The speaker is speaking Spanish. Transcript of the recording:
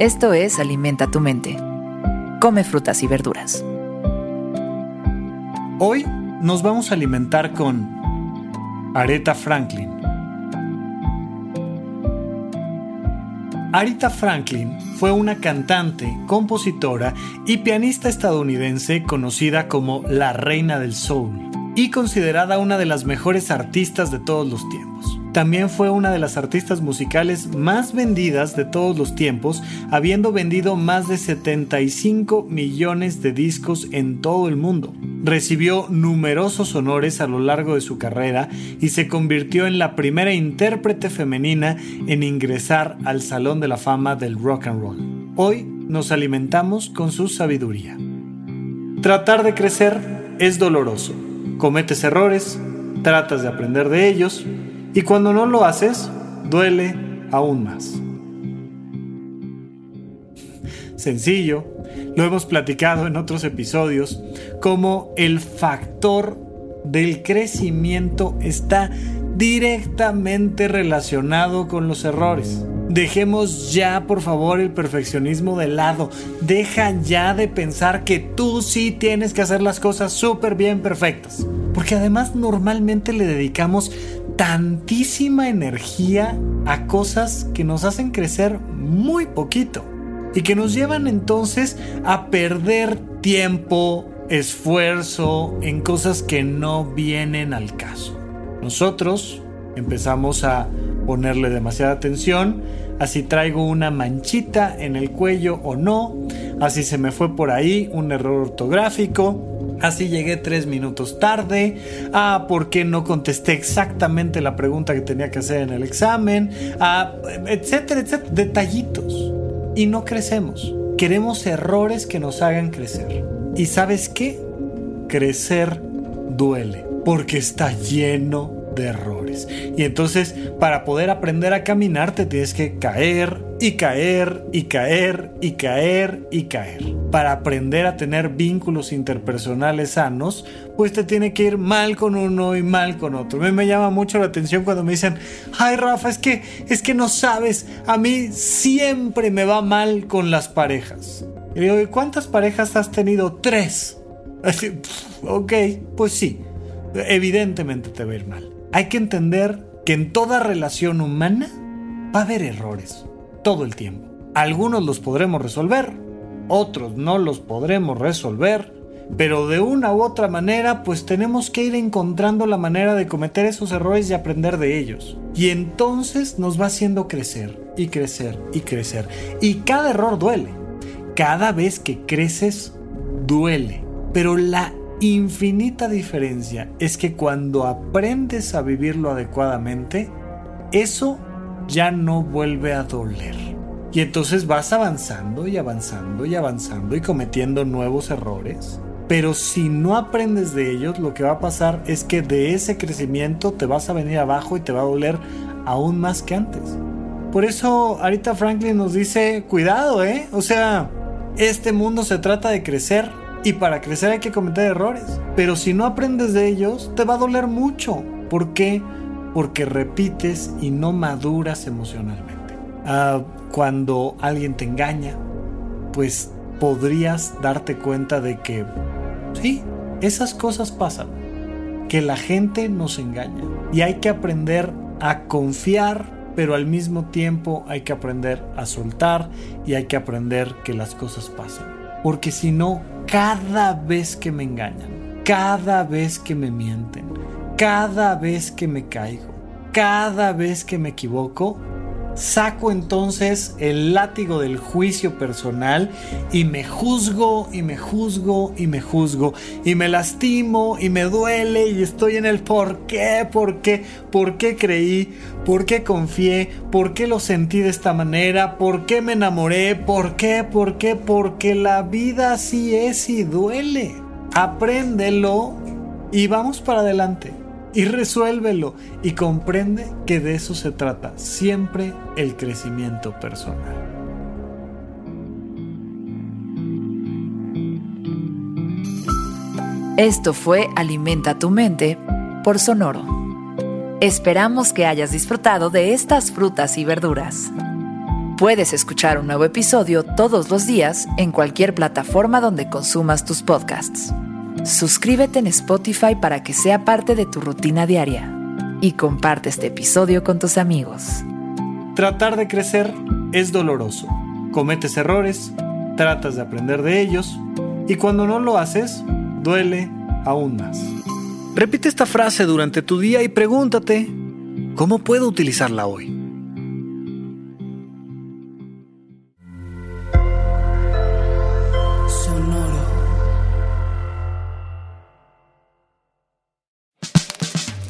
Esto es Alimenta tu mente. Come frutas y verduras. Hoy nos vamos a alimentar con Aretha Franklin. Aretha Franklin fue una cantante, compositora y pianista estadounidense conocida como la reina del soul y considerada una de las mejores artistas de todos los tiempos. También fue una de las artistas musicales más vendidas de todos los tiempos, habiendo vendido más de 75 millones de discos en todo el mundo. Recibió numerosos honores a lo largo de su carrera y se convirtió en la primera intérprete femenina en ingresar al Salón de la Fama del Rock and Roll. Hoy nos alimentamos con su sabiduría. Tratar de crecer es doloroso. Cometes errores, tratas de aprender de ellos, y cuando no lo haces, duele aún más. Sencillo, lo hemos platicado en otros episodios, como el factor del crecimiento está directamente relacionado con los errores. Dejemos ya, por favor, el perfeccionismo de lado. Deja ya de pensar que tú sí tienes que hacer las cosas súper bien perfectas. Porque además normalmente le dedicamos tantísima energía a cosas que nos hacen crecer muy poquito y que nos llevan entonces a perder tiempo, esfuerzo en cosas que no vienen al caso. Nosotros empezamos a ponerle demasiada atención, así traigo una manchita en el cuello o no, así se me fue por ahí un error ortográfico, Así llegué tres minutos tarde. Ah, ¿por qué no contesté exactamente la pregunta que tenía que hacer en el examen? Ah, etcétera, etcétera. Detallitos. Y no crecemos. Queremos errores que nos hagan crecer. ¿Y sabes qué? Crecer duele. Porque está lleno de errores. Y entonces, para poder aprender a caminar, te tienes que caer y caer y caer y caer y caer. Para aprender a tener vínculos interpersonales sanos, pues te tiene que ir mal con uno y mal con otro. A mí me llama mucho la atención cuando me dicen, ay Rafa, es que, es que no sabes, a mí siempre me va mal con las parejas. Y digo, ¿y cuántas parejas has tenido? Tres. Así, ok, pues sí, evidentemente te va a ir mal hay que entender que en toda relación humana va a haber errores todo el tiempo. Algunos los podremos resolver, otros no los podremos resolver, pero de una u otra manera pues tenemos que ir encontrando la manera de cometer esos errores y aprender de ellos. Y entonces nos va haciendo crecer y crecer y crecer. Y cada error duele. Cada vez que creces duele. Pero la infinita diferencia es que cuando aprendes a vivirlo adecuadamente, eso ya no vuelve a doler. Y entonces vas avanzando y avanzando y avanzando y cometiendo nuevos errores. Pero si no aprendes de ellos, lo que va a pasar es que de ese crecimiento te vas a venir abajo y te va a doler aún más que antes. Por eso Arita Franklin nos dice, cuidado, ¿eh? O sea, este mundo se trata de crecer y para crecer hay que cometer errores. Pero si no aprendes de ellos, te va a doler mucho. ¿Por qué? Porque repites y no maduras emocionalmente. Ah, cuando alguien te engaña, pues podrías darte cuenta de que, sí, esas cosas pasan. Que la gente nos engaña. Y hay que aprender a confiar, pero al mismo tiempo hay que aprender a soltar y hay que aprender que las cosas pasan. Porque si no, cada vez que me engañan, cada vez que me mienten, cada vez que me caigo, cada vez que me equivoco, saco entonces el látigo del juicio personal y me juzgo y me juzgo y me juzgo y me lastimo y me duele y estoy en el por qué, por qué, por qué creí, por qué confié, por qué lo sentí de esta manera, por qué me enamoré, por qué, por qué, porque la vida así es y duele. Apréndelo y vamos para adelante y resuélvelo y comprende que de eso se trata siempre el crecimiento personal. Esto fue Alimenta tu mente por Sonoro. Esperamos que hayas disfrutado de estas frutas y verduras. Puedes escuchar un nuevo episodio todos los días en cualquier plataforma donde consumas tus podcasts. Suscríbete en Spotify para que sea parte de tu rutina diaria y comparte este episodio con tus amigos. Tratar de crecer es doloroso. Cometes errores, tratas de aprender de ellos y cuando no lo haces, duele aún más. Repite esta frase durante tu día y pregúntate, ¿cómo puedo utilizarla hoy?